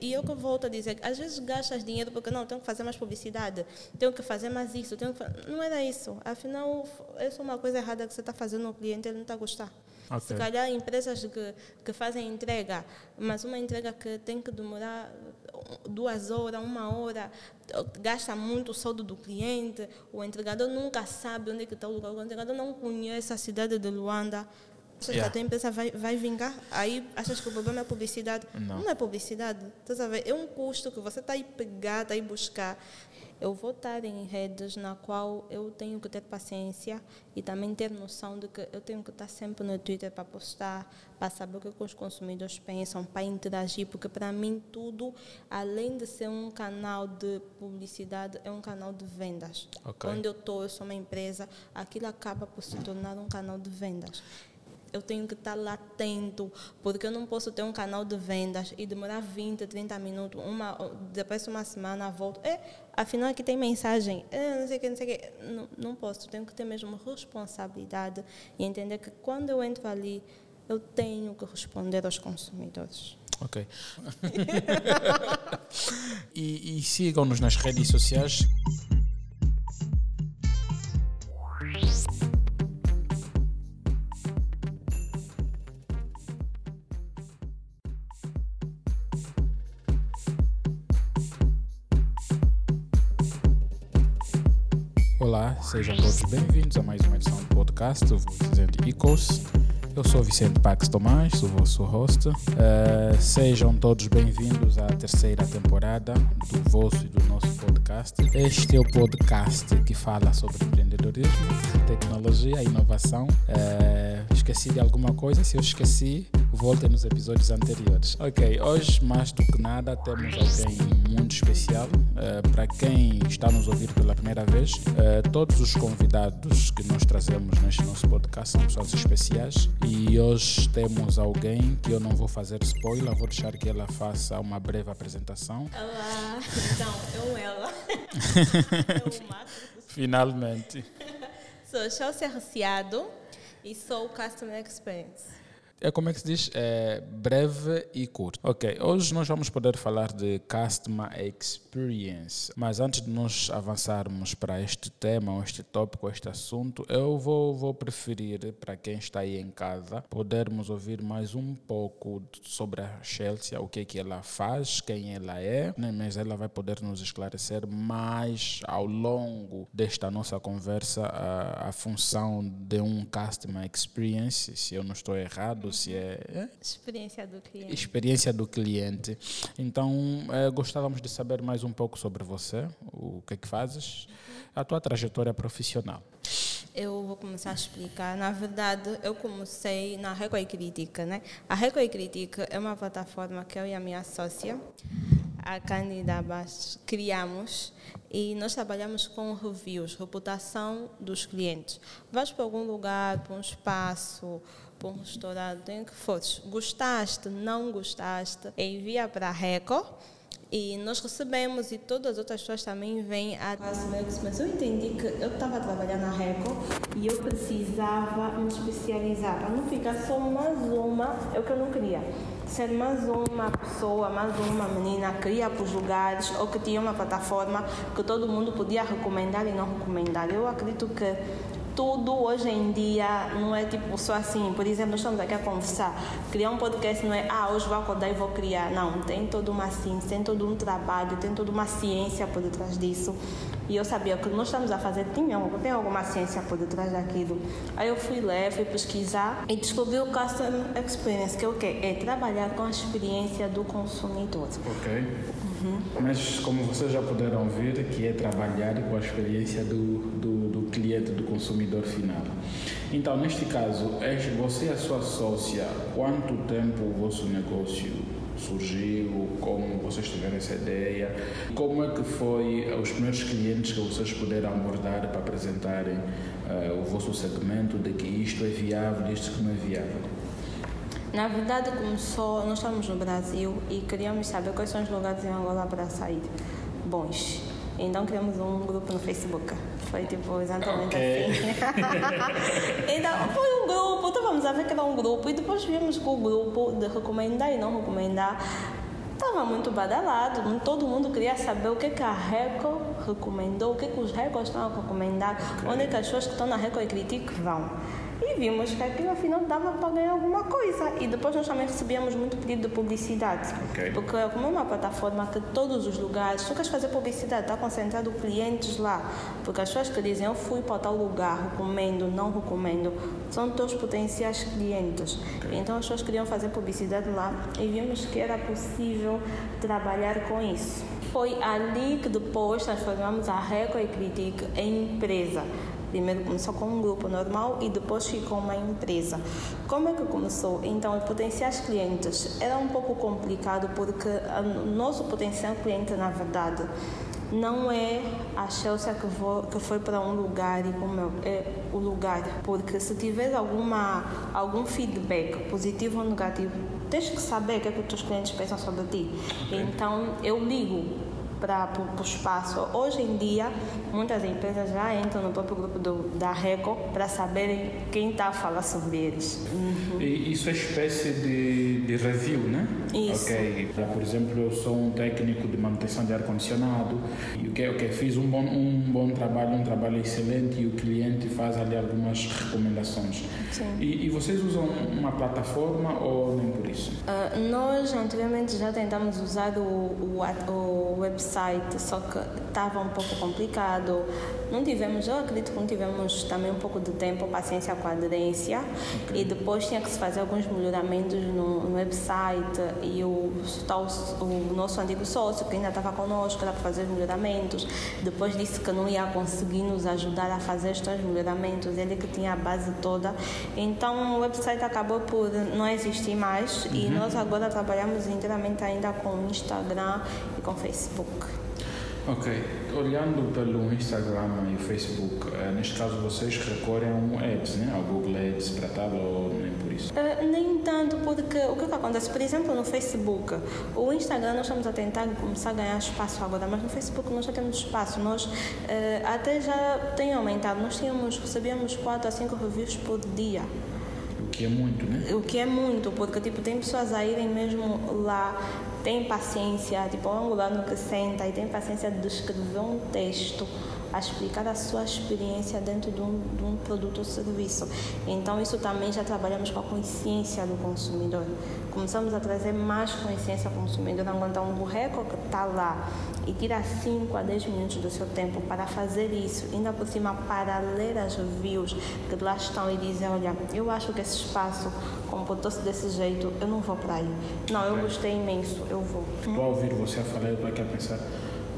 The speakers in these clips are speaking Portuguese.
E eu que volto a dizer, às vezes gastas dinheiro porque não, tenho que fazer mais publicidade, tenho que fazer mais isso, tenho que... não era isso. Afinal, isso é uma coisa errada que você está fazendo no cliente, ele não está a gostar. Okay. Se calhar empresas que, que fazem entrega, mas uma entrega que tem que demorar duas horas, uma hora, gasta muito o saldo do cliente, o entregador nunca sabe onde é que está o lugar, o entregador não conhece a cidade de Luanda. Achas yeah. a tua empresa vai, vai vingar? Aí achas que o problema é publicidade? Não, não é publicidade. Estás a ver? É um custo que você está aí pegar, está aí buscar eu vou estar em redes na qual eu tenho que ter paciência e também ter noção de que eu tenho que estar sempre no Twitter para postar, para saber o que os consumidores pensam, para interagir, porque para mim tudo, além de ser um canal de publicidade, é um canal de vendas. Okay. Onde eu estou, eu sou uma empresa, aquilo acaba por se tornar um canal de vendas eu tenho que estar lá atento, porque eu não posso ter um canal de vendas e demorar 20, 30 minutos, uma, depois de uma semana volto. É, afinal aqui tem mensagem, é, não sei o que, não sei o que. Não, não posso, tenho que ter mesmo responsabilidade e entender que quando eu entro ali, eu tenho que responder aos consumidores. Ok. e, e sigam-nos nas redes sociais. Sejam todos bem-vindos a mais uma edição do podcast do Vicente Ecos. Eu sou Vicente Pax Tomás, sou o vosso host. Uh, sejam todos bem-vindos à terceira temporada do vosso e do nosso podcast. Este é o podcast que fala sobre empreendedorismo, tecnologia inovação. Uh, esqueci de alguma coisa? Se eu esqueci, voltem nos episódios anteriores. Ok, hoje mais do que nada temos alguém muito especial. Uh, para quem está nos ouvir pela primeira vez, uh, todos os convidados que nós trazemos neste nosso podcast são pessoas especiais e hoje temos alguém que eu não vou fazer spoiler, vou deixar que ela faça uma breve apresentação. Olá, então, eu ela. eu Finalmente. Sou Chelsea Reciado e sou Customer Experience é como é que se diz? É breve e curto. Ok, hoje nós vamos poder falar de Customer Experience, mas antes de nós avançarmos para este tema, este tópico, este assunto, eu vou, vou preferir, para quem está aí em casa, podermos ouvir mais um pouco sobre a Chelsea, o que é que ela faz, quem ela é, né? mas ela vai poder nos esclarecer mais ao longo desta nossa conversa a, a função de um Customer Experience, se eu não estou errado se é, é, experiência do cliente. Experiência do cliente. Então, é, gostávamos de saber mais um pouco sobre você, o que é que fazes, a tua trajetória profissional. Eu vou começar a explicar. Na verdade, eu comecei na Record Crítica, né? A Record Crítica é uma plataforma que eu e a minha sócia, a Cândida Bastos, criamos e nós trabalhamos com reviews, reputação dos clientes. Vais para algum lugar, para um espaço, para um restaurante, em que fores, gostaste, não gostaste, envia para a Record. E nós recebemos e todas as outras pessoas também vêm a mas eu entendi que eu estava a trabalhar na Record e eu precisava me especializar para não ficar só mais uma é o que eu não queria. Ser mais uma pessoa mais uma menina que ia para os lugares ou que tinha uma plataforma que todo mundo podia recomendar e não recomendar. Eu acredito que tudo hoje em dia não é tipo só assim. Por exemplo, nós estamos aqui a conversar. Criar um podcast não é, ah, hoje vou acordar e vou criar. Não, tem toda uma ciência, tem todo um trabalho, tem toda uma ciência por detrás disso. E eu sabia que nós estamos a fazer tinha, tem alguma ciência por detrás daquilo. Aí eu fui ler, fui pesquisar e descobri o Customer Experience, que é o quê? É trabalhar com a experiência do consumidor. Ok. Uhum. Mas como vocês já puderam ver, que é trabalhar com a experiência do, do cliente, do consumidor final. Então, neste caso, você e a sua sócia, quanto tempo o vosso negócio surgiu, como vocês tiveram essa ideia, como é que foi os primeiros clientes que vocês puderam abordar para apresentarem uh, o vosso segmento de que isto é viável, isto não é viável? Na verdade, começou, nós estamos no Brasil e queríamos saber quais são os lugares em Angola para sair bons. Então criamos um grupo no Facebook. Foi tipo exatamente okay. assim. então foi um grupo, então vamos a ver que era um grupo e depois vimos que o grupo de recomendar e não recomendar Estava muito badalado, todo mundo queria saber o que, que a Record recomendou, o que, que os Records estão a recomendar, okay. onde é que as pessoas que estão na Record e Critique vão. Vimos que aquilo afinal dava para ganhar alguma coisa. E depois nós também recebíamos muito pedido de publicidade. Okay. Porque como é uma plataforma que todos os lugares, tu queres fazer publicidade, está concentrado clientes lá. Porque as pessoas que dizem eu fui para tal lugar, recomendo, não recomendo, são teus potenciais clientes. Okay. Então as pessoas queriam fazer publicidade lá e vimos que era possível trabalhar com isso. Foi ali que depois transformamos a Record e Critique em empresa. Primeiro começou com um grupo normal e depois ficou uma empresa. Como é que começou? Então, potenciais clientes era um pouco complicado porque o nosso potencial cliente, na verdade, não é a Chelsea que, vou, que foi para um lugar e como é o lugar. Porque se tiver alguma, algum feedback positivo ou negativo, tens que saber o que, é que os teus clientes pensam sobre ti. Então, eu ligo para o espaço. Hoje em dia, muitas empresas já entram no próprio grupo do, da RECO para saberem quem está a falar sobre eles. Uhum. E isso é espécie de, de review, né? Isso. Ok. Por exemplo, eu sou um técnico de manutenção de ar-condicionado e o que okay, fiz um bom, um bom trabalho, um trabalho excelente e o cliente faz ali algumas recomendações. Sim. E, e vocês usam uma plataforma ou nem por isso? Uh, nós anteriormente já tentamos usar o, o, o website site, só que estava um pouco complicado. Não tivemos, eu acredito que não tivemos também um pouco de tempo, paciência com a aderência okay. e depois tinha que se fazer alguns melhoramentos no, no website e o, tal, o nosso antigo sócio que ainda estava conosco era para fazer os melhoramentos, depois disse que não ia conseguir nos ajudar a fazer estes melhoramentos, ele que tinha a base toda. Então o website acabou por não existir mais uhum. e nós agora trabalhamos inteiramente ainda com o Instagram e com Facebook. Ok, olhando pelo Instagram e o Facebook, eh, neste caso vocês recorrem a um Ads, né? ao Google Ads para tal ou nem por isso? Uh, nem tanto, porque o que, que acontece? Por exemplo, no Facebook, o Instagram nós estamos a tentar começar a ganhar espaço agora, mas no Facebook nós já temos espaço. Nós uh, até já tem aumentado, nós tínhamos, recebíamos 4 a 5 reviews por dia. O que é muito, né? O que é muito, porque tipo, tem pessoas a irem mesmo lá tem paciência, tipo, um angolano que senta e tem paciência de escrever um texto explicar a sua experiência dentro de um, de um produto ou serviço. Então, isso também já trabalhamos com a consciência do consumidor. Começamos a trazer mais consciência ao consumidor. Então, um burreco que está lá e tira 5 a 10 minutos do seu tempo para fazer isso, ainda por cima para ler as reviews que lá estão e dizer: Olha, eu acho que esse espaço comportou-se desse jeito, eu não vou para aí. Não, eu gostei imenso, eu vou. Estou a ouvir você a falar, eu estou aqui a pensar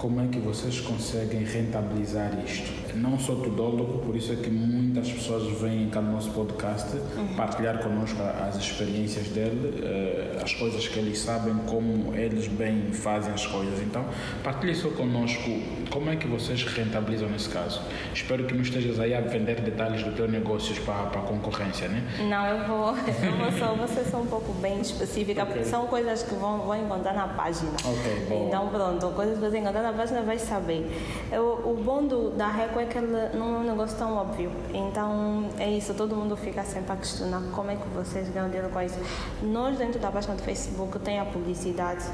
como é que vocês conseguem rentabilizar isto? Não sou tudólogo, por isso é que muitas pessoas vêm cá no nosso podcast uhum. partilhar connosco as experiências dele, eh, as coisas que eles sabem, como eles bem fazem as coisas. Então, partilhe só connosco como é que vocês rentabilizam nesse caso. Espero que não estejas aí a vender detalhes do teu negócio para, para a concorrência, né? Não, eu vou, eu vou só, você ser um pouco bem específica, okay. porque são coisas que vão, vão encontrar na página. Ok, bom. Então, pronto, coisas que você encontrar na a página vai saber. Eu, o bom do, da Reco é que ele não é um negócio tão óbvio. Então é isso, todo mundo fica sempre a questionar como é que vocês ganham dinheiro com isso. Nós dentro da página do Facebook tem a publicidade.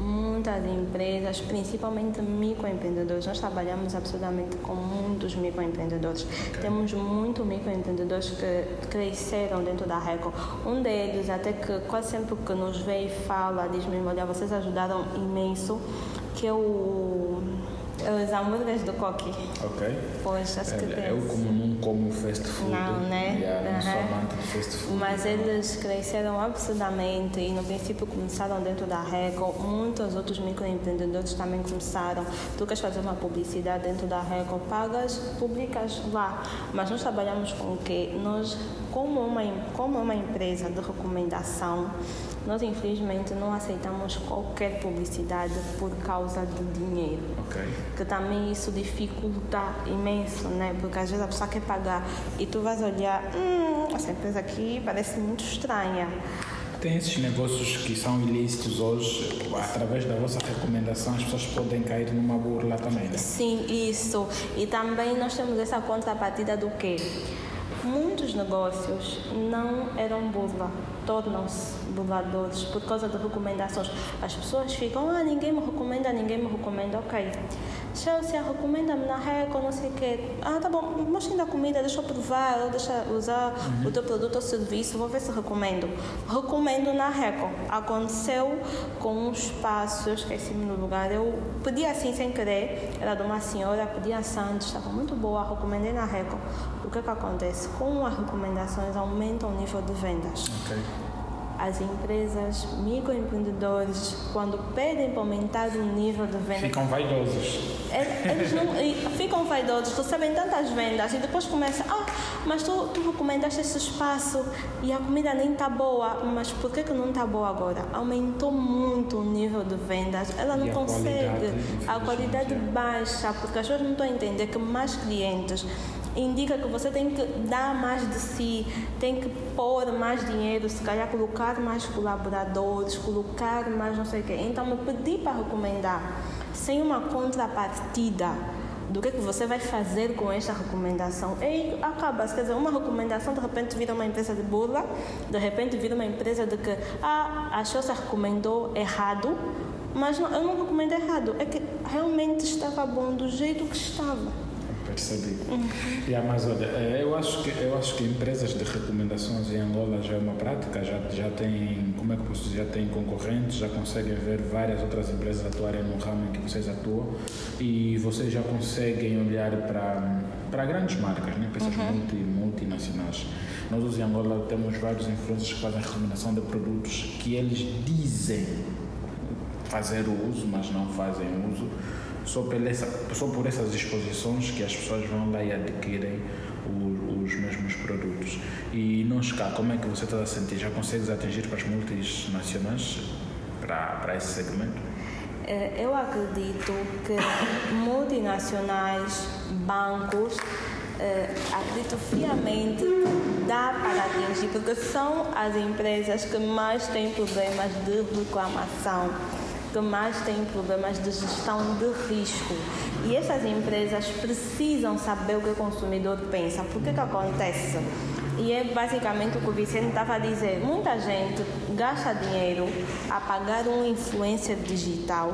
Muitas empresas, principalmente microempreendedores, nós trabalhamos absolutamente com muitos microempreendedores. Temos muitos microempreendedores que cresceram dentro da Reco. Um deles, até que quase sempre que nos vê e fala, diz mesmo: Olha, vocês ajudaram imenso que é o os hambúrgueres do Coque. Ok. Pois, acho que é, tem. Eu como não como fast food. Não, né? Yeah, uhum. Não fast food. Mas eles cresceram absurdamente e no princípio começaram dentro da Reco. Muitos outros microempreendedores também começaram. Tu queres fazer uma publicidade dentro da Reco, pagas, publicas lá. Mas nós trabalhamos com o quê? Nós, como uma, como uma empresa de recomendação, nós, infelizmente, não aceitamos qualquer publicidade por causa do dinheiro. Okay. Que também isso dificulta imenso, né? Porque às vezes a pessoa quer pagar e tu vais olhar, hum, essa empresa aqui parece muito estranha. Tem esses negócios que são ilícitos hoje, através da vossa recomendação, as pessoas podem cair numa burla também, né? Sim, isso. E também nós temos essa contrapartida do quê? Muitos negócios não eram burla tornam-se burladores por causa de recomendações. As pessoas ficam, ah, ninguém me recomenda, ninguém me recomenda, ok. Chelsea, recomenda-me na Reco, não sei o quê. Ah, tá bom, mostra da comida, deixa eu provar, deixa eu usar uhum. o teu produto ou serviço, vou ver se recomendo. Recomendo na Reco. Aconteceu com um espaço, eu esqueci-me no lugar, eu pedi assim sem querer, era de uma senhora, pedi a Santos, estava muito boa, recomendei na Reco. O que é que acontece? Com as recomendações aumenta o nível de vendas. Okay as empresas, microempreendedores, quando pedem para aumentar o nível de venda. Ficam vaidosos. É, eles não, ficam vaidosos, recebem tantas vendas e depois começam, ah, mas tu, tu recomendaste esse espaço e a comida nem está boa, mas por que, que não está boa agora? Aumentou muito o nível de vendas, ela não consegue, qualidade, a qualidade baixa, porque as pessoas não estão a entender que mais clientes indica que você tem que dar mais de si, tem que pôr mais dinheiro, se calhar colocar mais colaboradores, colocar mais não sei o quê. Então, me pedir para recomendar sem uma contrapartida do que, é que você vai fazer com esta recomendação. E acaba, quer dizer, uma recomendação de repente vira uma empresa de burla, de repente vira uma empresa de que ah, a Chelsea recomendou errado, mas não, eu não recomendo errado, é que realmente estava bom do jeito que estava percebi. Uhum. Yeah, mas olha, eh, eu acho, que, eu acho que empresas de recomendações em Angola já é uma prática, já, já tem, como é que posso dizer, já tem concorrentes, já conseguem ver várias outras empresas atuarem no ramo em que vocês atuam e vocês já conseguem olhar para, para grandes marcas, né? empresas uhum. multi, multinacionais. Nós em Angola temos vários influencers que fazem recomendação de produtos que eles dizem fazer o uso, mas não fazem uso só por, essa, só por essas exposições que as pessoas vão lá e adquirem os, os mesmos produtos. E nós cá, como é que você está a sentir? Já consegues atingir para as multinacionais para, para esse segmento? É, eu acredito que multinacionais, bancos, é, acredito friamente que dá para atingir, porque são as empresas que mais têm problemas de reclamação mais têm problemas de gestão de risco. E essas empresas precisam saber o que o consumidor pensa. Por que, que acontece? E é basicamente o que o Vicente estava a dizer. Muita gente gasta dinheiro a pagar um influencer digital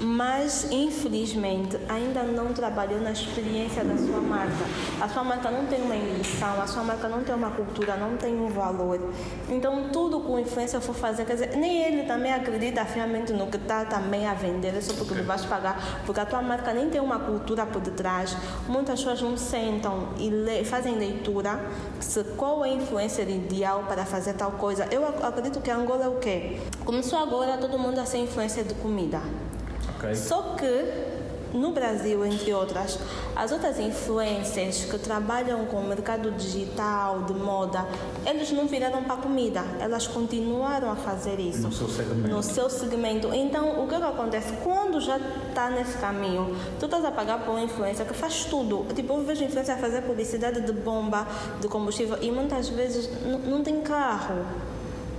mas infelizmente ainda não trabalhou na experiência da sua marca. A sua marca não tem uma missão, a sua marca não tem uma cultura, não tem um valor. Então tudo que o influencer for fazer, quer dizer, nem ele também acredita fiamente no que está também a vender, é só porque ele vai pagar, porque a tua marca nem tem uma cultura por detrás. Muitas pessoas não sentam e le fazem leitura se qual é a influencer ideal para fazer tal coisa. Eu acredito que Angola é o quê? Começou agora todo mundo a ser influencer de comida. Okay. Só que no Brasil, entre outras, as outras influências que trabalham com o mercado digital, de moda, eles não viraram para a comida, elas continuaram a fazer isso. No seu segmento. No seu segmento. Então, o que, é que acontece? Quando já está nesse caminho, tu estás a pagar por uma influência que faz tudo. Tipo, eu vejo influência fazer publicidade de bomba, de combustível, e muitas vezes não tem carro.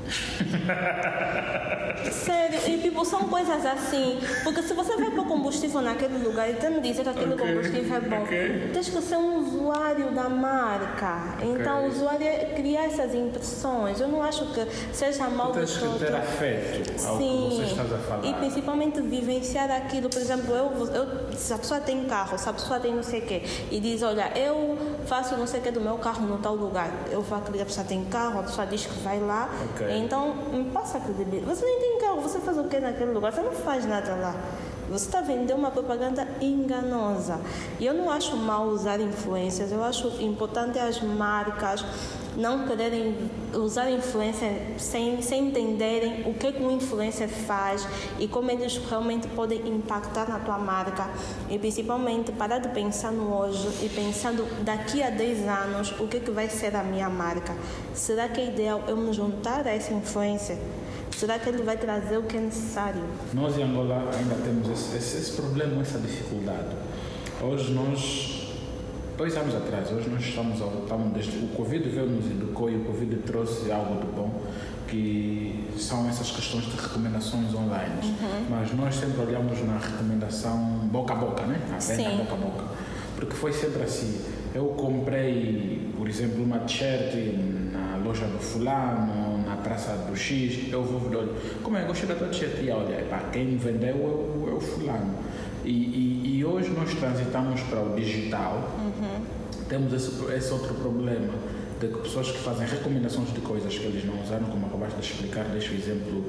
Sério, e tipo, são coisas assim. Porque se você vai para combustível naquele lugar e tem me dizer que aquele okay. combustível é bom, okay. tens que ser um usuário da marca. Okay. Então, o usuário é criar essas impressões. Eu não acho que seja mal tu tens que ter afeto ao Sim. que você estás a falar. E principalmente vivenciar aquilo. Por exemplo, eu, eu, se a pessoa tem carro, se a pessoa tem não sei o quê, e diz, olha, eu faço não sei o que do meu carro no tal lugar. Eu vou acreditar que a pessoa tem carro, a pessoa diz que vai lá. Então, me passa a credibilidade. Você nem tem carro, você faz o que naquele lugar? Você não faz nada lá. Você está vendendo uma propaganda enganosa. E eu não acho mal usar influências, eu acho importante as marcas não quererem usar influência sem, sem entenderem o que, que um influencer faz e como eles realmente podem impactar na tua marca. E principalmente parar de pensar no hoje e pensando daqui a 10 anos o que, que vai ser a minha marca. Será que é ideal eu me juntar a essa influência? Será que ele vai trazer o que é necessário? Nós em Angola ainda temos esse, esse, esse problema, essa dificuldade. Hoje nós, dois anos atrás, hoje nós estamos, estamos desde, o Covid veio nos educou e o Covid trouxe algo de bom, que são essas questões de recomendações online. Uhum. Mas nós sempre olhamos na recomendação boca a boca, né? A venda boca a boca. Porque foi sempre assim. Eu comprei, por exemplo, uma t-shirt na loja do fulano, praça do X, eu vou olha, como é, gostei da tua t-shirt, e olha, pá, quem me vendeu é o, é o fulano. E, e, e, hoje nós transitamos para o digital, uhum. temos esse, esse outro problema de que pessoas que fazem recomendações de coisas que eles não usaram, como acabaste de explicar, deixa o exemplo,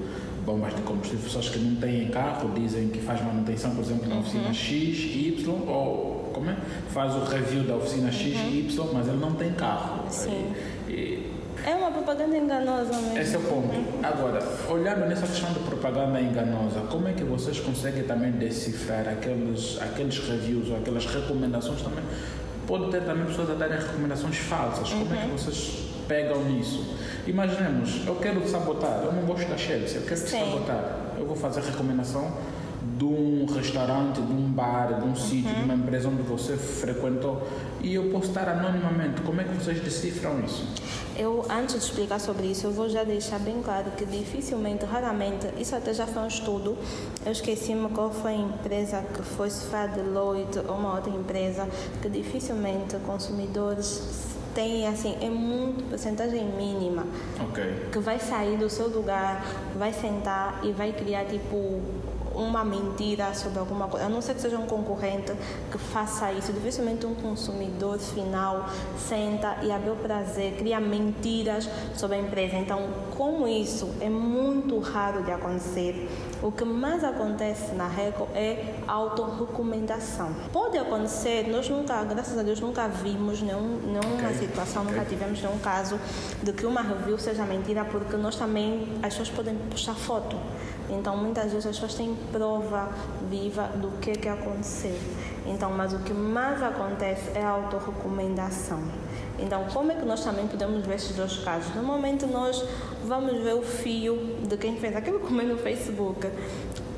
bombas de combustível, pessoas que não têm carro dizem que faz manutenção, por exemplo, na uhum. oficina X, Y, ou como é? faz o review da oficina X uhum. e Y, mas ele não tem carro. Sim. E, é uma propaganda enganosa mesmo. Esse é o ponto. Uhum. Agora, olhando nessa questão de propaganda enganosa, como é que vocês conseguem também decifrar aqueles, aqueles reviews ou aquelas recomendações também pode ter também pessoas a darem recomendações falsas. Uhum. Como é que uhum. vocês pegam nisso? Imaginemos, eu quero sabotar, eu não gosto da Chelsea, eu quero sabotar. Eu vou fazer recomendação de um restaurante, de um bar, de um uhum. sítio, de uma empresa onde você frequentou e eu posso estar anonimamente. Como é que vocês decifram isso? Eu, antes de explicar sobre isso, eu vou já deixar bem claro que dificilmente, raramente, isso até já foi um estudo, eu esqueci-me qual foi a empresa que foi, se foi a Deloitte ou uma outra empresa, que dificilmente consumidores têm, assim, é muito porcentagem mínima, okay. que vai sair do seu lugar, vai sentar e vai criar, tipo, uma mentira sobre alguma coisa, a não ser que seja um concorrente que faça isso. Dificilmente um consumidor final senta e, a meu prazer, cria mentiras sobre a empresa. Então, como isso é muito raro de acontecer, o que mais acontece na Reco é autorrecomendação. Pode acontecer, nós nunca, graças a Deus, nunca vimos nenhum, nenhuma okay. situação, okay. nunca tivemos nenhum caso de que uma review seja mentira, porque nós também, as pessoas podem puxar foto. Então, muitas vezes as pessoas têm prova viva do que, que aconteceu. Então, mas o que mais acontece é a autorrecomendação. Então, como é que nós também podemos ver esses dois casos? Normalmente, nós vamos ver o fio de quem fez aquilo como é no Facebook.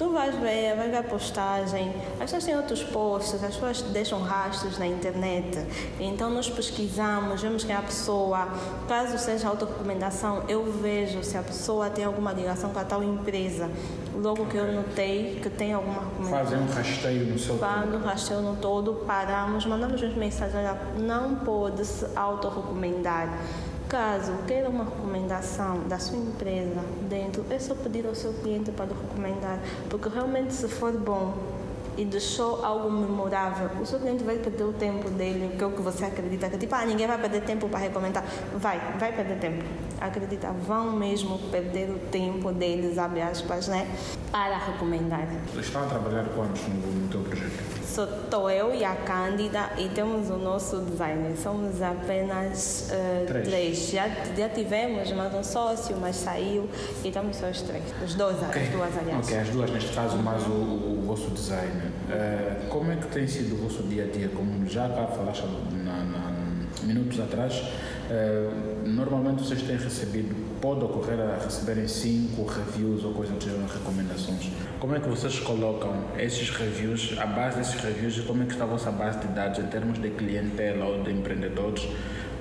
Tu vais ver, vais ver a postagem, as pessoas têm outros posts, as pessoas deixam rastros na internet. Então nós pesquisamos, vemos quem é a pessoa. Caso seja autorrecomendação, eu vejo se a pessoa tem alguma ligação com a tal empresa. Logo que eu notei que tem alguma recomendação. Fazem um rasteio no seu Fazem um rasteio no todo, paramos, mandamos mensagem, não pode se autorrecomendar Caso queira uma recomendação da sua empresa dentro, é só pedir ao seu cliente para recomendar, porque realmente se for bom e deixou algo memorável, o seu cliente vai perder o tempo dele, que é o que você acredita, que tipo, ah, ninguém vai perder tempo para recomendar. Vai, vai perder tempo. Acredita, vão mesmo perder o tempo deles, abre aspas, né, para recomendar. Estão a trabalhar quantos no, no teu projeto? Sou eu e a Cândida e temos o nosso designer. Somos apenas uh, três. três. Já, já tivemos mais um sócio, mas saiu e estamos só os três. Os dois, okay. as duas, aliás. Ok, as duas neste caso, mais o, o, vosso designer. Uh, como é que tem sido o vosso dia a dia? Como já cá falaste na, na, minutos atrás, uh, normalmente vocês têm recebido, pode ocorrer a receberem cinco reviews ou coisa do gênero, recomendações. Como é que vocês colocam esses reviews, a base desses reviews e como é que está a vossa base de dados em termos de clientela ou de empreendedores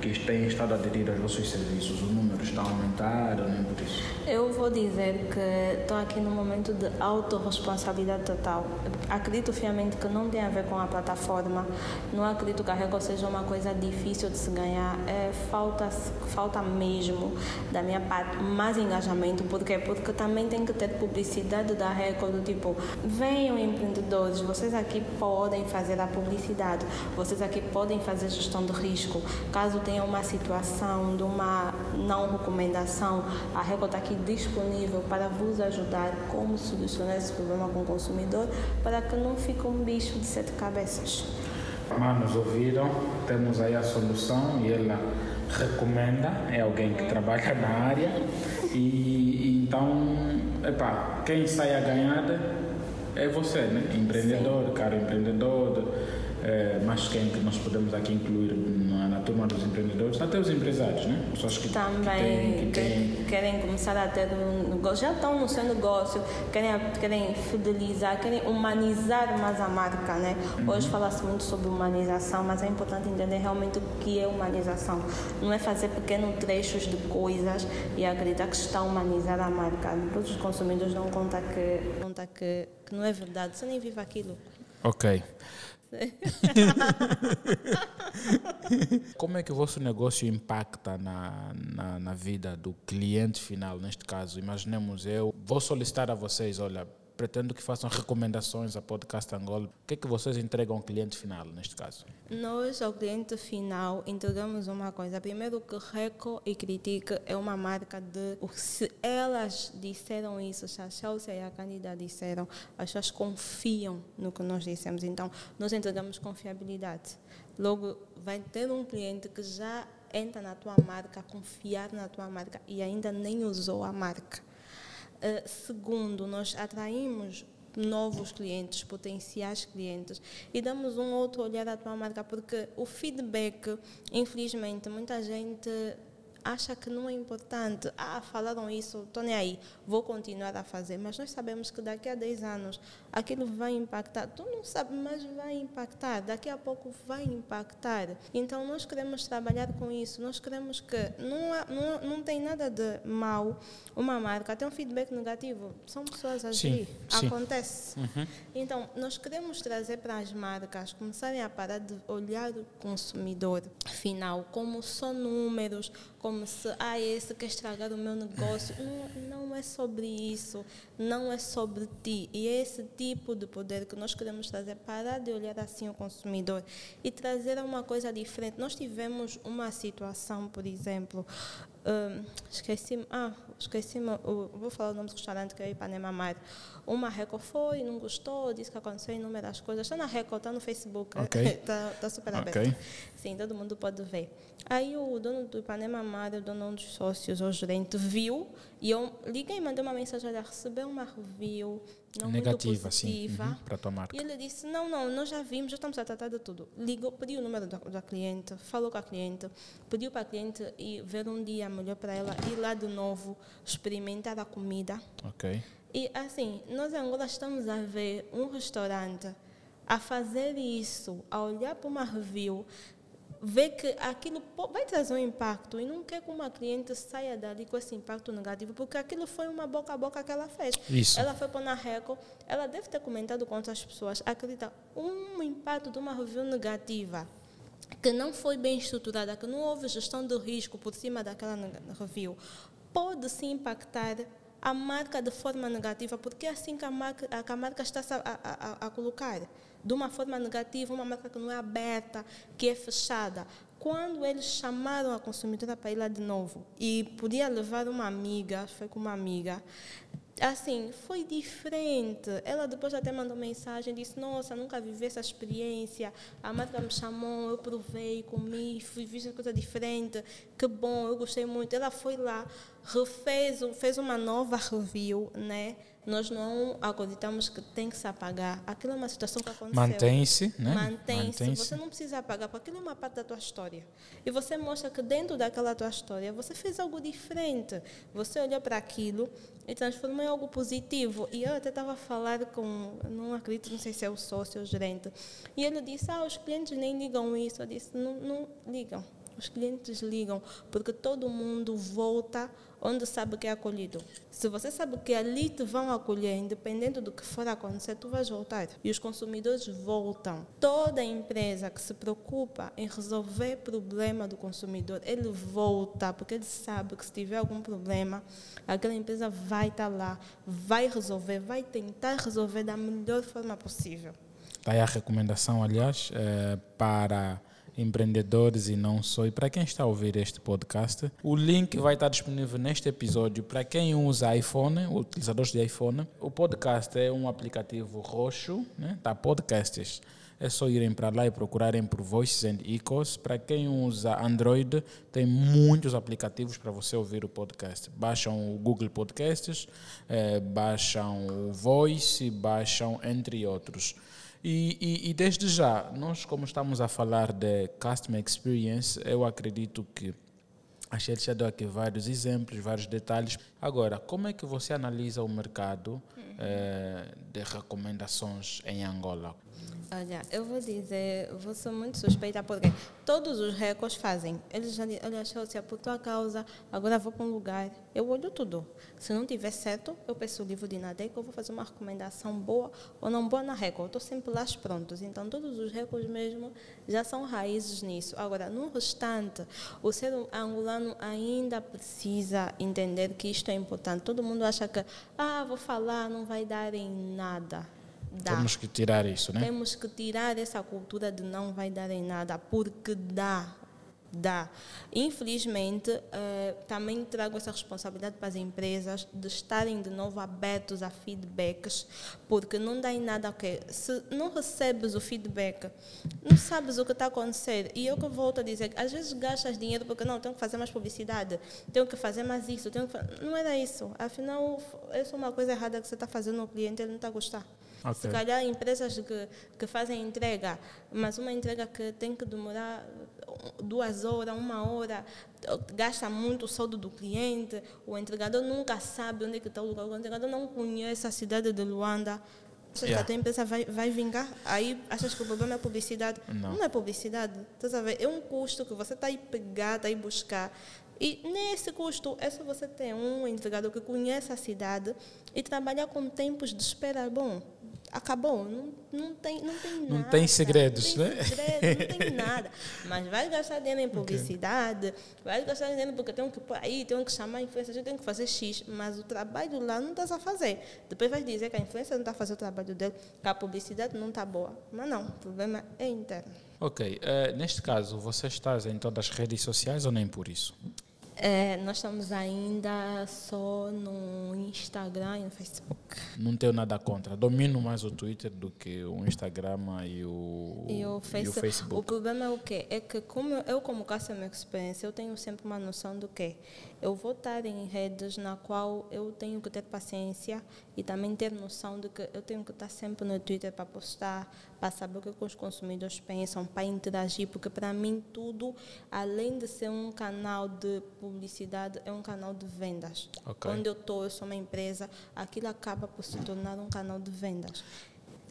que têm estado a aderir aos vossos serviços? O número está a aumentar ou nem por isso? Eu vou dizer que estou aqui num momento de autorresponsabilidade total. Acredito fiamente que não tem a ver com a plataforma. Não acredito que a Record seja uma coisa difícil de se ganhar. É, falta, falta mesmo da minha parte mais engajamento. Por quê? Porque também tem que ter publicidade da Record tipo, venham empreendedores, vocês aqui podem fazer a publicidade, vocês aqui podem fazer gestão de risco. Caso tenha tenha uma situação de uma não recomendação, a Record está aqui disponível para vos ajudar como solucionar esse problema com o consumidor para que não fique um bicho de sete cabeças. Manos, ouviram? Temos aí a solução e ela recomenda, é alguém que trabalha na área e, então, epá, quem sai a ganhar é você, né? Empreendedor, Sim. cara empreendedor, é, mas quem que nós podemos aqui incluir na, na, turma dos empreendedores, até os empresários, né? Pessoas que também que têm, que querem começar a ter um negócio, já estão no seu negócio, querem, querem fidelizar, querem humanizar mais a marca, né? Uhum. Hoje fala-se muito sobre humanização, mas é importante entender realmente o que é humanização. Não é fazer pequenos trechos de coisas e acreditar que está a humanizar a marca. Depois os consumidores dão conta que, conta que, que não é verdade, você nem vive aquilo. Ok. Como é que o vosso negócio impacta na, na, na vida do cliente final, neste caso? Imaginemos, eu vou solicitar a vocês, olha, pretendo que façam recomendações a Podcast Angola. O que é que vocês entregam ao cliente final, neste caso? Nós, ao cliente final, entregamos uma coisa. Primeiro, que Reco e Critique é uma marca de... Se elas disseram isso, se a Chelsea e a Candida disseram, as pessoas confiam no que nós dissemos. Então, nós entregamos confiabilidade. Logo, vai ter um cliente que já entra na tua marca, confiar na tua marca e ainda nem usou a marca. Uh, segundo, nós atraímos novos clientes, potenciais clientes e damos um outro olhar à tua marca, porque o feedback, infelizmente, muita gente acha que não é importante. Ah, falaram isso, estou nem aí, vou continuar a fazer. Mas nós sabemos que daqui a 10 anos aquilo vai impactar. Tu não sabes, mas vai impactar. Daqui a pouco vai impactar. Então nós queremos trabalhar com isso. Nós queremos que não, há, não, não tem nada de mal uma marca tem um feedback negativo. São pessoas a agir. Acontece. Uhum. Então nós queremos trazer para as marcas começarem a parar de olhar o consumidor final como só números, como se, ah, esse quer estragar o meu negócio. Não, não é sobre isso, não é sobre ti. E é esse tipo de poder que nós queremos trazer, parar de olhar assim o consumidor e trazer uma coisa diferente. Nós tivemos uma situação, por exemplo, um, esqueci, ah, esqueci, vou falar o nome do restaurante que é Ipanema Mar. Uma Reco foi, não gostou, disse que aconteceu inúmeras coisas. Está na Reco, está no Facebook, está okay. tá, tá super aberto. Okay. Sim, todo mundo pode ver. Aí o dono do Ipanema Mar, o dono dos sócios, o gerente, viu e eu liguei e mandei uma mensagem, olha, recebeu uma review não negativa, positiva. Uhum, para tua marca. E ele disse, não, não, nós já vimos, já estamos a tratar de tudo. Ligou, pediu o número da, da cliente, falou com a cliente, pediu para a cliente ir ver um dia melhor para ela, ir lá de novo, experimentar a comida. Ok. E assim, nós em Angola estamos a ver um restaurante a fazer isso, a olhar para uma review, vê que aquilo vai trazer um impacto e não quer que uma cliente saia dali com esse impacto negativo, porque aquilo foi uma boca a boca que ela fez. Isso. Ela foi para a Reco, ela deve ter comentado com outras pessoas, acredita, um impacto de uma review negativa que não foi bem estruturada, que não houve gestão do risco por cima daquela review, pode se impactar a marca de forma negativa, porque é assim que a marca, a marca está a, a, a, colocar. De uma forma negativa, uma marca que não é aberta, que é fechada. Quando eles chamaram a consumidora para ir lá de novo e podia levar uma amiga, foi com uma amiga, assim, foi diferente. Ela depois até mandou mensagem, disse, nossa, nunca vivi essa experiência. A marca me chamou, eu provei, comi, fui, fiz uma coisa diferente. Que bom, eu gostei muito. Ela foi lá, refez, fez uma nova review, né? Nós não acreditamos que tem que se apagar. Aquilo é uma situação que aconteceu. Mantém-se, né? Mantém-se. Mantém você não precisa apagar, porque aquilo é uma parte da tua história. E você mostra que dentro daquela tua história, você fez algo diferente. Você olhou para aquilo e transformou em algo positivo. E eu até estava a falar com, não acredito, não sei se é o sócio ou o gerente. E ele disse, ah, os clientes nem ligam isso. Eu disse, não, não ligam. Os clientes ligam, porque todo mundo volta onde sabe que é acolhido. Se você sabe que ali te vão acolher, independente do que for acontecer, tu vais voltar. E os consumidores voltam. Toda empresa que se preocupa em resolver problema do consumidor, ele volta, porque ele sabe que se tiver algum problema, aquela empresa vai estar lá, vai resolver, vai tentar resolver da melhor forma possível. Está aí a recomendação, aliás, é, para empreendedores e não só. E para quem está a ouvir este podcast, o link vai estar disponível neste episódio para quem usa iPhone, utilizadores de iPhone. O podcast é um aplicativo roxo, né? Tá podcasts. É só irem para lá e procurarem por Voices and Echoes. Para quem usa Android, tem muitos aplicativos para você ouvir o podcast. Baixam o Google Podcasts, eh, baixam o Voice, baixam entre outros. E, e, e, desde já, nós, como estamos a falar de Customer Experience, eu acredito que a Shell já deu aqui vários exemplos, vários detalhes. Agora, como é que você analisa o mercado uhum. eh, de recomendações em Angola? Olha, eu vou dizer, vou ser muito suspeita porque todos os recordes fazem. Eles já dizem, olha, Chelsea, por tua causa, agora vou para um lugar. Eu olho tudo. Se não tiver certo, eu peço o livro de Nadeco, eu vou fazer uma recomendação boa ou não boa na Record. Estou sempre lá prontos. Então, todos os recordes mesmo já são raízes nisso. Agora, no restante, o ser angolano ainda precisa entender que isto é importante. Todo mundo acha que, ah, vou falar, não vai dar em nada. Dá. Temos que tirar isso, né? Temos que tirar essa cultura de não vai dar em nada, porque dá. Dá. Infelizmente, uh, também trago essa responsabilidade para as empresas de estarem de novo abertos a feedbacks, porque não dá em nada o okay. Se não recebes o feedback, não sabes o que está a acontecer. E eu que volto a dizer, às vezes gastas dinheiro porque não, tenho que fazer mais publicidade, tenho que fazer mais isso, tenho que... não era isso. Afinal, essa é uma coisa errada que você está fazendo no cliente, ele não está a gostar. Okay. Se calhar empresas que, que fazem entrega, mas uma entrega que tem que demorar duas horas, uma hora, gasta muito o saldo do cliente, o entregador nunca sabe onde é que está o lugar, o entregador não conhece a cidade de Luanda. Achas yeah. que a tua empresa vai, vai vingar? Aí achas que o problema é a publicidade? Não, não é publicidade. É um custo que você está aí pegar, está aí buscar. E nesse custo, é só você ter um entregador que conhece a cidade e trabalhar com tempos de espera bom acabou. Não, não, tem, não tem nada. Não tem segredos, não tem né? Segredo, não tem nada. Mas vai gastar dinheiro em publicidade, okay. vai gastar dinheiro porque tem que por aí, tem que chamar a influência, tem que fazer X, mas o trabalho lá não está a fazer. Depois vai dizer que a influência não está a fazer o trabalho dele, que a publicidade não está boa. Mas não, o problema é interno. Ok. Uh, neste caso, você está em todas as redes sociais ou nem por isso? É, nós estamos ainda só no Instagram e no Facebook. Não tenho nada contra. Domino mais o Twitter do que o Instagram e o, e o, face, e o Facebook. O problema é o quê? É que como eu, como Customer Experience, eu tenho sempre uma noção do que eu vou estar em redes na qual eu tenho que ter paciência e também ter noção de que eu tenho que estar sempre no Twitter para postar, para saber o que os consumidores pensam, para interagir, porque para mim tudo, além de ser um canal de publicidade, é um canal de vendas. Okay. Onde eu estou, eu sou uma empresa, aquilo acaba por se tornar um canal de vendas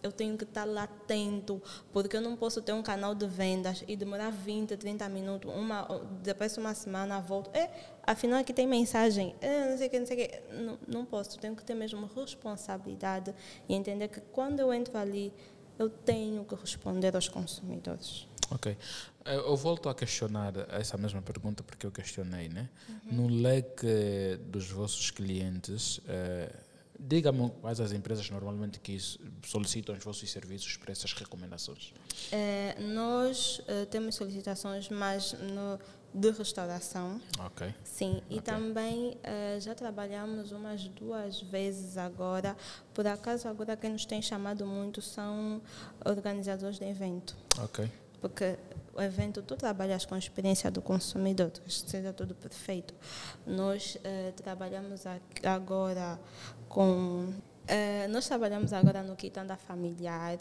eu tenho que estar lá atento, porque eu não posso ter um canal de vendas e demorar 20, 30 minutos, uma, depois de uma semana volto. É, afinal aqui tem mensagem, é, não sei o que, não sei o que. Não, não posso, tenho que ter mesmo responsabilidade e entender que quando eu entro ali, eu tenho que responder aos consumidores. Ok. Eu volto a questionar essa mesma pergunta porque eu questionei, né? Uhum. No leque dos vossos clientes, eh, Diga-me quais as empresas normalmente que solicitam os vossos serviços para essas recomendações. É, nós uh, temos solicitações mais no, de restauração. Ok. Sim, e okay. também uh, já trabalhamos umas duas vezes agora. Por acaso, agora quem nos tem chamado muito são organizadores de evento. Ok. Porque o evento, tu trabalhas com a experiência do consumidor, que seja tudo perfeito. Nós uh, trabalhamos agora com. Uh, nós trabalhamos agora no Quitanda Familiar,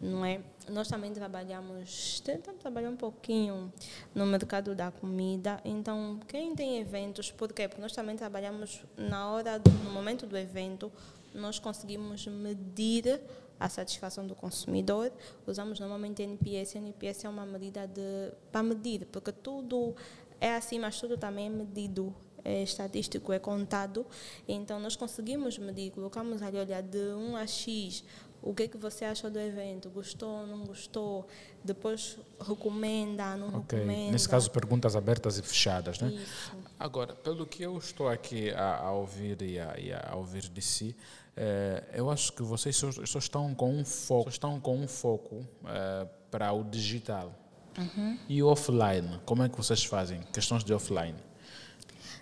não é? Nós também trabalhamos, tentamos trabalhar um pouquinho no mercado da comida. Então, quem tem eventos, por quê? Porque nós também trabalhamos na hora, no momento do evento, nós conseguimos medir a satisfação do consumidor. Usamos normalmente NPS. NPS é uma medida de, para medir, porque tudo é assim, mas tudo também é medido é estatístico, é contado. Então, nós conseguimos medir, colocamos ali, olha, de 1 a X, o que é que você acha do evento? Gostou, não gostou? Depois recomenda, não okay. recomenda. Nesse caso, perguntas abertas e fechadas, né? Isso. Agora, pelo que eu estou aqui a, a ouvir e a, e a, ouvir de si, é, eu acho que vocês só, só, estão com um foco, estão com um foco é, para o digital. Uhum. E offline, como é que vocês fazem? Questões de offline.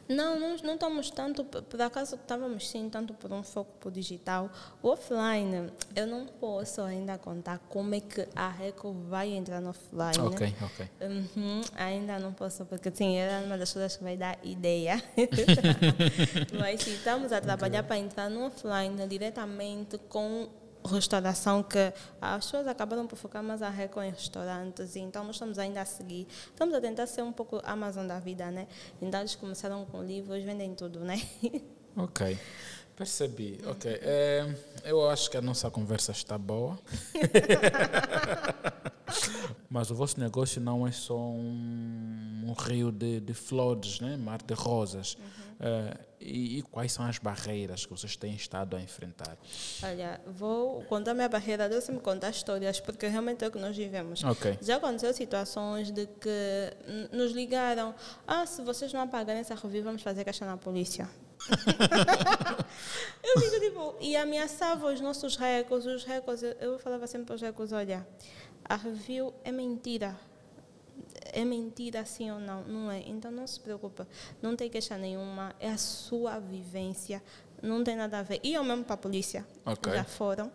Não, não, não estamos tanto, por acaso estávamos sim tanto por um foco para o digital. O offline, eu não posso ainda contar como é que a Reco vai entrar no offline. Ok, ok. Uhum, ainda não posso, porque sim, era uma das coisas que vai dar ideia. Mas sim, estamos a trabalhar okay. para entrar no offline diretamente com restauração que as pessoas acabaram por focar mais a reco em restaurantes, então nós estamos ainda a seguir. Estamos a tentar ser um pouco Amazon da vida, né? Então eles começaram com livros, vendem tudo, né? Ok. Percebi, ok. É, eu acho que a nossa conversa está boa. Mas o vosso negócio não é só um, um rio de, de, flores, né? mar de rosas. Uhum. Uh, e, e, quais são as barreiras que vocês têm estado a enfrentar? Olha, vou contar minha barreira, deixa me contar histórias, porque realmente é o que nós vivemos. Okay. Já aconteceu situações de que nos ligaram: ah, se vocês não apagarem essa review, vamos fazer caixa na polícia. eu digo, tipo, e ameaçava os nossos recos, os recos, eu, falava sempre para os recos: olha, a review é mentira é mentira sim ou não? Não é. Então não se preocupe, não tem queixa nenhuma, é a sua vivência, não tem nada a ver. E eu mesmo para a polícia, okay. já foram.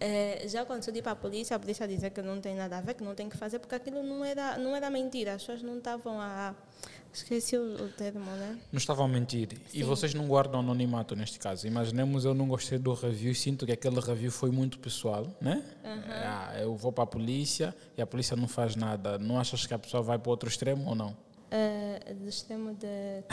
É, já aconteceu de ir para a polícia, a polícia dizer que não tem nada a ver, que não tem que fazer, porque aquilo não era, não era mentira, as pessoas não estavam a Esqueci o, o termo, né? Não estavam a mentir. Sim. E vocês não guardam anonimato neste caso. Imaginemos eu não gostei do review, sinto que aquele review foi muito pessoal, né? Uhum. Ah, eu vou para a polícia e a polícia não faz nada. Não achas que a pessoa vai para outro extremo ou não? Uh, do extremo de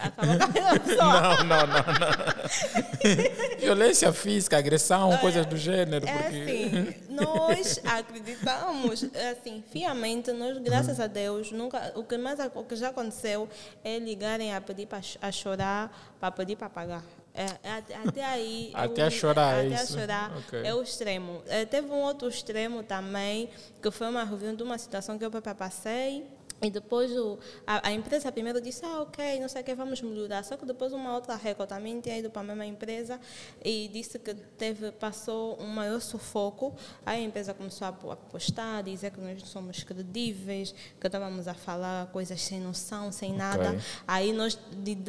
acabar com a pessoa. Não, não, não, não. Violência física, agressão, coisas do gênero. É porque... assim, nós acreditamos, assim, fiamente, nós, graças a Deus, nunca, o que mais o que já aconteceu é ligarem a pedir para a chorar, para pedir para pagar. É, é até aí. até a chorar, até é isso. a chorar okay. é o extremo. É, teve um outro extremo também, que foi uma reunião de uma situação que eu passei e depois o, a, a, empresa primeiro disse, ah, ok, não sei o que, vamos melhorar. Só que depois uma outra Record também tinha ido para a mesma empresa e disse que teve, passou um maior sufoco. Aí a empresa começou a postar, dizer que nós somos credíveis, que estávamos a falar coisas sem noção, sem nada. Okay. Aí nós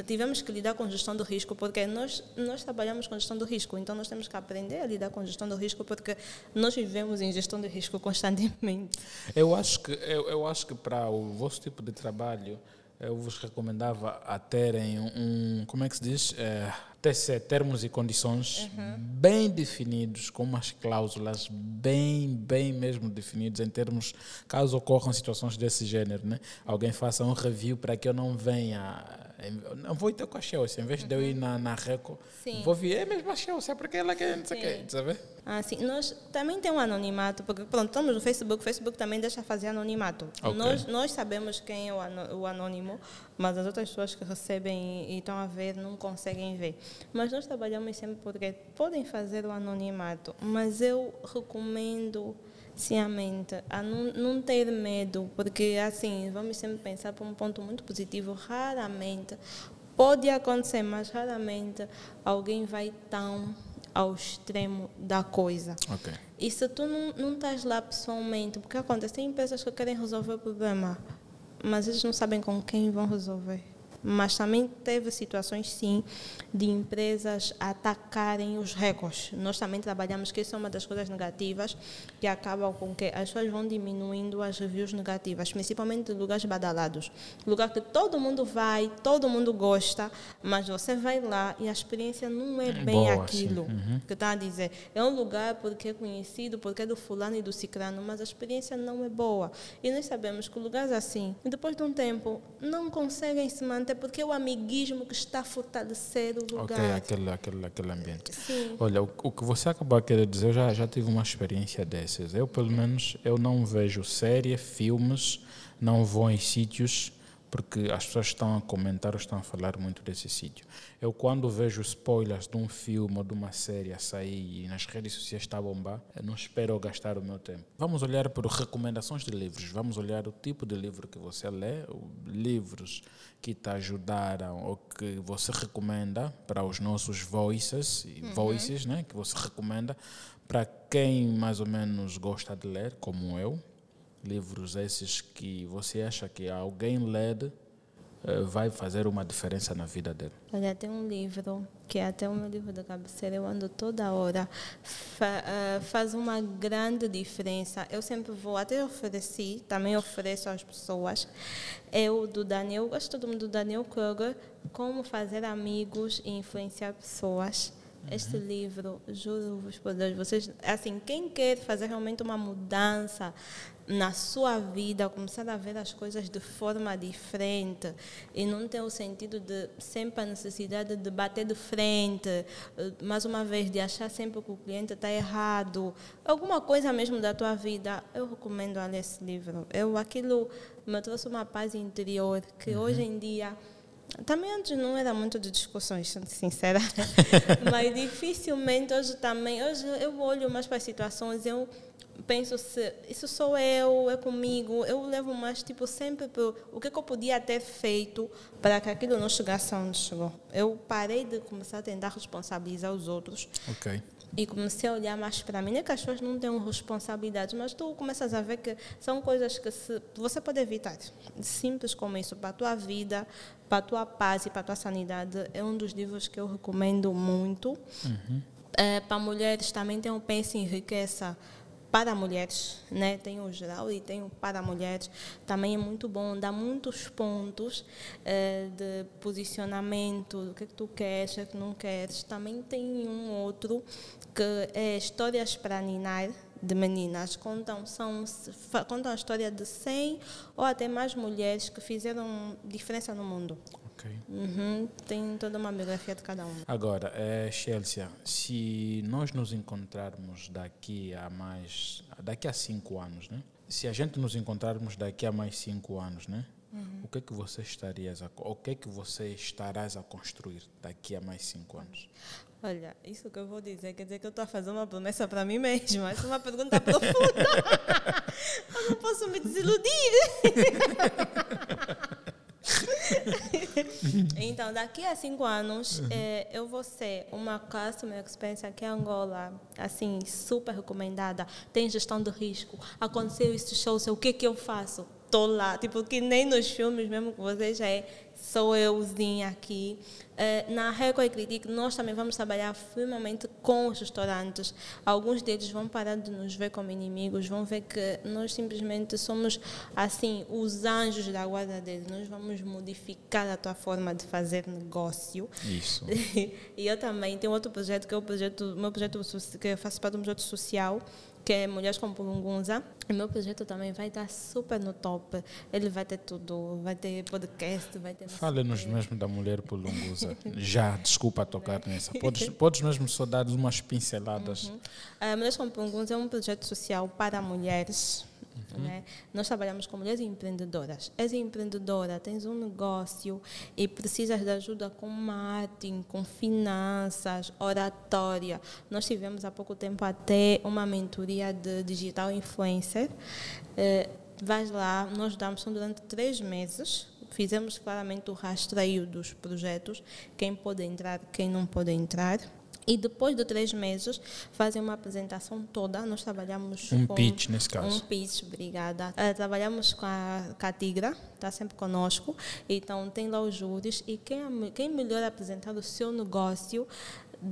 tivemos que lidar com gestão do risco, porque nós, nós trabalhamos com gestão do risco, então nós temos que aprender a lidar com gestão do risco, porque nós vivemos em gestão de risco constantemente. Eu acho que, eu, eu acho que para o vosso tipo de trabalho, eu vos recomendava a terem um, como é que se diz? É, TC, termos e condições uhum. bem definidos, com umas cláusulas bem, bem mesmo definidos em termos, caso ocorram situações desse gênero, né? Alguém faça um review para que eu não venha não vou ir com a Chelsea, em vez uhum. de eu ir na, na Reco, Sim. vou vir, é mesmo a Chelsea, porque ela quer, não sei o quê, sabe? Ah, sim. Nós também temos um anonimato, porque pronto, estamos no Facebook, o Facebook também deixa fazer anonimato. Okay. Nós, nós sabemos quem é o anônimo, mas as outras pessoas que recebem e estão a ver não conseguem ver. Mas nós trabalhamos sempre porque podem fazer o anonimato, mas eu recomendo Sim, a mente. A não, não ter medo, porque assim, vamos sempre pensar por um ponto muito positivo. Raramente, pode acontecer, mas raramente alguém vai tão ao extremo da coisa. Okay. E se tu não, não estás lá pessoalmente, porque acontece, tem empresas que querem resolver o problema, mas eles não sabem com quem vão resolver mas também teve situações, sim, de empresas atacarem os recordes. Nós também trabalhamos que isso é uma das coisas negativas que acabam com que as pessoas vão diminuindo as reviews negativas, principalmente em lugares badalados. Lugar que todo mundo vai, todo mundo gosta, mas você vai lá e a experiência não é bem Boa, aquilo uhum. que está a dizer. É um lugar porque é conhecido, porque é do fulano e do ciclano, mas a experiência não é boa. E nós sabemos que lugares assim, depois de um tempo, não conseguem se manter até porque é o amiguismo que está a fortalecer o lugar. Ok, aquele, aquele, aquele ambiente. Sim. Olha, o, o que você acabou de querer dizer, eu já, já tive uma experiência dessas. Eu, pelo menos, eu não vejo série, filmes, não vou em sítios porque as pessoas estão a comentar ou estão a falar muito desse sítio. Eu, quando vejo spoilers de um filme ou de uma série a sair e nas redes sociais está a bombar, não espero gastar o meu tempo. Vamos olhar por recomendações de livros, vamos olhar o tipo de livro que você lê, livros que te ajudaram ou que você recomenda para os nossos voices, uhum. voices né, que você recomenda para quem mais ou menos gosta de ler, como eu, livros esses que você acha que alguém lê eh, vai fazer uma diferença na vida dele? Olha, tem um livro que é até o meu livro da cabeceira, eu ando toda hora, fa, uh, faz uma grande diferença. Eu sempre vou, até ofereci, também ofereço às pessoas, é o do Daniel, gosto do, do Daniel Kroger, Como Fazer Amigos e Influenciar Pessoas. Este uhum. livro, juro-vos por Deus, vocês, assim, quem quer fazer realmente uma mudança na sua vida começar a ver as coisas de forma diferente e não ter o sentido de sempre a necessidade de bater de frente, eh, mais uma vez, de achar sempre que o cliente está errado, alguma coisa mesmo da tua vida, eu recomendo ler esse livro. Eu, aquilo me trouxe uma paz interior que uhum. hoje em dia também antes não era muito de discussões, sendo sincera. Mas dificilmente hoje também. Hoje eu olho mais para as situações, eu penso se isso sou eu, é comigo. Eu levo mais tipo sempre para o que, que, eu podia ter feito para que aquilo não chegasse onde chegou. Eu parei de começar a tentar responsabilizar os outros. Ok e comecei a olhar mais para mim. Não é que as pessoas não tenham responsabilidades, mas tu começas a ver que são coisas que se, você pode evitar. Simples como isso, para a tua vida, para a tua paz e para a tua sanidade. É um dos livros que eu recomendo muito. Uhum. É, para mulheres também tem um Pense Enriqueça para mulheres, né? Tem o geral e tem o para mulheres. Também é muito bom, dá muitos pontos é, de posicionamento, do que, é que tu queres, o que, é que não queres. Também tem um outro que é Histórias para Ninar, de meninas. Contam, são, contam a história de 100 ou até mais mulheres que fizeram diferença no mundo. Uhum, tem toda uma biografia de cada um. Agora, é, Chelsea, se nós nos encontrarmos daqui a mais, daqui a cinco anos, né? Se a gente nos encontrarmos daqui a mais cinco anos, né? Uhum. O que é que você estarias a, o que é que você estarás a construir daqui a mais cinco anos? Olha, isso que eu vou dizer quer dizer que eu estou a fazer uma promessa para mim mesma. Essa é uma pergunta profunda. eu não posso me desiludir. então, daqui a cinco anos, uhum. é, eu vou ser uma Customer Experience aqui em Angola, assim, super recomendada. Tem gestão de risco. Aconteceu este show, o que que eu faço? Estou lá. Tipo, que nem nos filmes mesmo que você já é sou euzinha aqui. Eh, na Record Critique, nós também vamos trabalhar firmemente com os restaurantes. Alguns deles vão parar de nos ver como inimigos, vão ver que nós simplesmente somos, assim, os anjos da guarda deles. Nós vamos modificar a tua forma de fazer negócio. Isso. e eu também tenho outro projeto, que é o projeto, meu projeto, que eu faço parte do projeto social, que é Mulheres com Pulungunza. O meu projeto também vai estar super no top. Ele vai ter tudo, vai ter podcast, vai ter... Fale-nos mesmo da Mulher Pulunguza. Já, desculpa tocar nessa. Podes, podes mesmo só dar umas pinceladas. Uhum. Uh, Mulheres com Pulunguza é um projeto social para mulheres Uhum. Né? Nós trabalhamos com mulheres empreendedoras. És empreendedora, tens um negócio e precisas de ajuda com marketing, com finanças, oratória. Nós tivemos há pouco tempo até uma mentoria de digital influencer. Eh, vais lá, nós damos durante três meses. Fizemos claramente o rastreio dos projetos, quem pode entrar, quem não pode entrar. E depois de três meses, fazem uma apresentação toda. Nós trabalhamos um com... Pitch, nesse caso. Um pitch, obrigada. Uh, trabalhamos com a, com a Tigra, está sempre conosco. Então, tem lá os júris. E quem, quem melhor apresentar o seu negócio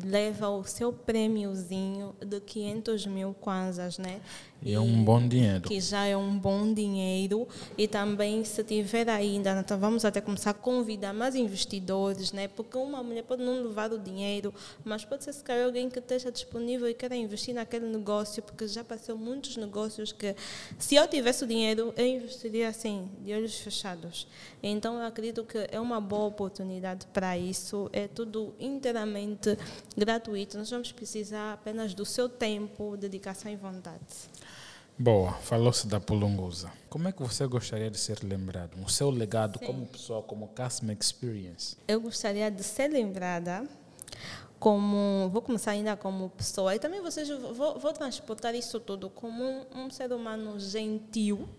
leva o seu prêmiozinho de 500 mil kwanzas, né? E é um bom dinheiro. Que já é um bom dinheiro. E também, se tiver ainda, então vamos até começar a convidar mais investidores, né? Porque uma mulher pode não levar o dinheiro, mas pode ser se calhar alguém que esteja disponível e queira investir naquele negócio, porque já passou muitos negócios que, se eu tivesse o dinheiro, eu investiria assim, de olhos fechados. Então, eu acredito que é uma boa oportunidade para isso. É tudo inteiramente gratuito. Nós vamos precisar apenas do seu tempo, dedicação e vontade. Boa, falou-se da Pulunguza. Como é que você gostaria de ser lembrado? O seu legado Sim. como pessoa, como customer experience? Eu gostaria de ser lembrada como vou começar ainda como pessoa e também vocês vou, vou transportar isso tudo como um, um, ser humano gentil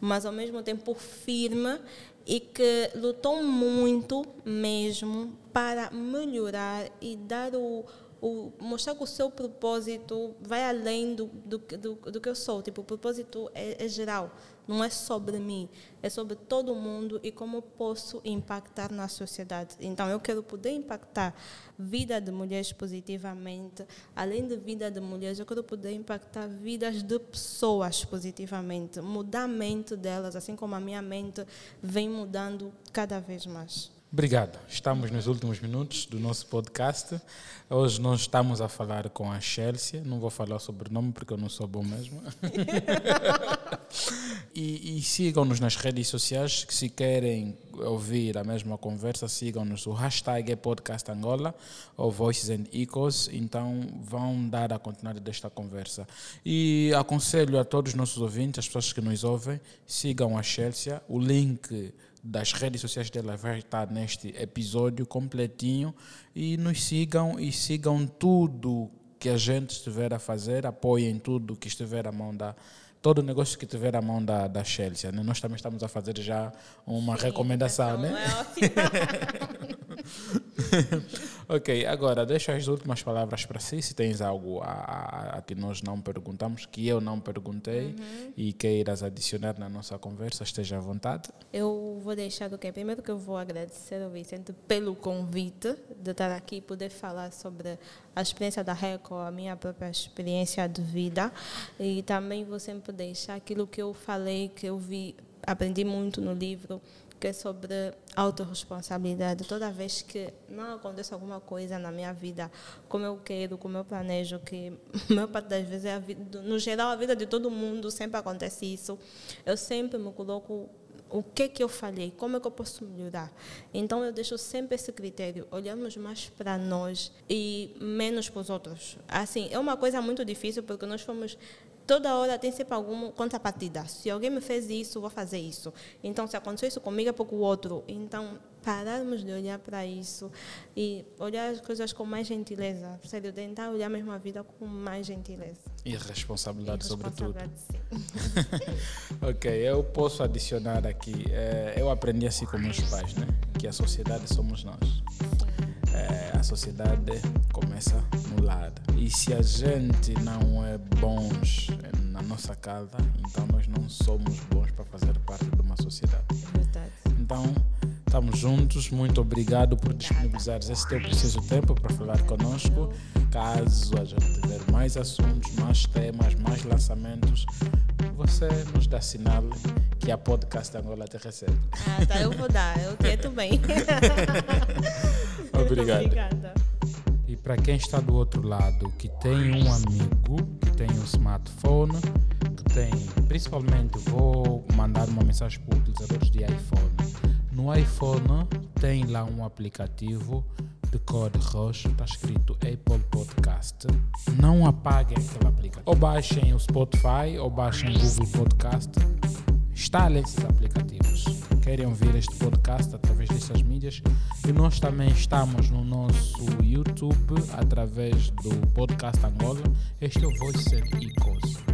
mas ao mesmo tempo firme e que lutou muito mesmo para melhorar e dar o, o, mostrar que o seu propósito vai além do, do, do, do que eu sou. Tipo, o propósito é, é, geral, não é sobre mim, é sobre todo mundo e como posso impactar na sociedade. Então, eu quero poder impactar vida de mulheres positivamente. Além de vida de mulheres, eu quero poder impactar vidas de pessoas positivamente, mudar a mente delas, assim como a minha mente vem mudando cada vez mais. Obrigado. Estamos nos últimos minutos do nosso podcast. Hoje nós estamos a falar com a Chelsea. Não vou falar sobre o nome porque eu não sou bom mesmo. e, e sigam-nos nas redes sociais. Que se querem ouvir a mesma conversa, sigam-nos. O hashtag é Podcast Angola ou Voices and Echoes. Então vão dar a continuidade desta conversa. E aconselho a todos os nossos ouvintes, as pessoas que nos ouvem, sigam a Chelsea. O link das redes sociais dela vai estar neste episódio completinho e nos sigam e sigam tudo que a gente estiver a fazer, apoiem tudo que estiver à mão da todo o negócio que tiver à mão da, da Chelsea. Né? Nós também estamos a fazer já uma Sim, recomendação, né? É ok, agora deixa as últimas palavras para si, se tens algo a, a, a, que nós não perguntamos, que eu não perguntei uhum. e queiras adicionar na nossa conversa, esteja à vontade. Eu vou deixar do que primeiro que eu vou agradecer ao Vicente pelo convite de estar aqui e poder falar sobre a experiência da RECO, a minha própria experiência de vida e também vou sempre deixar aquilo que eu falei, que eu vi, aprendi muito no livro, que é sobre autorresponsabilidade. Toda vez que não acontece alguma coisa na minha vida como eu quero, como eu planejo, que a maior parte das vezes é vida, no geral a vida de todo mundo sempre acontece isso, eu sempre me coloco o que que eu falei, como é que eu posso melhorar. Então eu deixo sempre esse critério, olhamos mais para nós e menos para os outros. Assim, é uma coisa muito difícil porque nós fomos toda hora tem sempre alguma contrapartida. Se alguém me fez isso, vou fazer isso. Então, se aconteceu isso comigo, é pouco o outro. Então, pararmos de olhar para isso e olhar as coisas com mais gentileza. Sério, tentar olhar mesmo a vida com mais gentileza. E responsabilidade, e sobretudo. ok, eu posso adicionar aqui. É, eu aprendi assim com meus pais, né? Que a sociedade somos nós. É, a sociedade começa se a gente não é bons na nossa casa, então nós não somos bons para fazer parte de uma sociedade. É verdade. Então, estamos juntos. Muito obrigado por disponibilizares esse teu preciso tempo para falar conosco. Caso a gente tiver mais assuntos, mais temas, mais lançamentos, você nos dá sinal que a podcast Angola te recebe. Ah, tá, eu vou dar. Eu quero bem. Obrigado. Obrigada. Para quem está do outro lado, que tem um amigo que tem um smartphone, que tem, principalmente, vou mandar uma mensagem para utilizadores de iPhone. No iPhone tem lá um aplicativo de cor roxo, está escrito Apple Podcast. Não apaguem aquele aplicativo. Ou baixem o Spotify ou baixem o Google Podcast. Instalem esses aplicativos. Querem ouvir este podcast através dessas mídias. E nós também estamos no nosso YouTube através do Podcast Angola. Este é o Voice Echoes.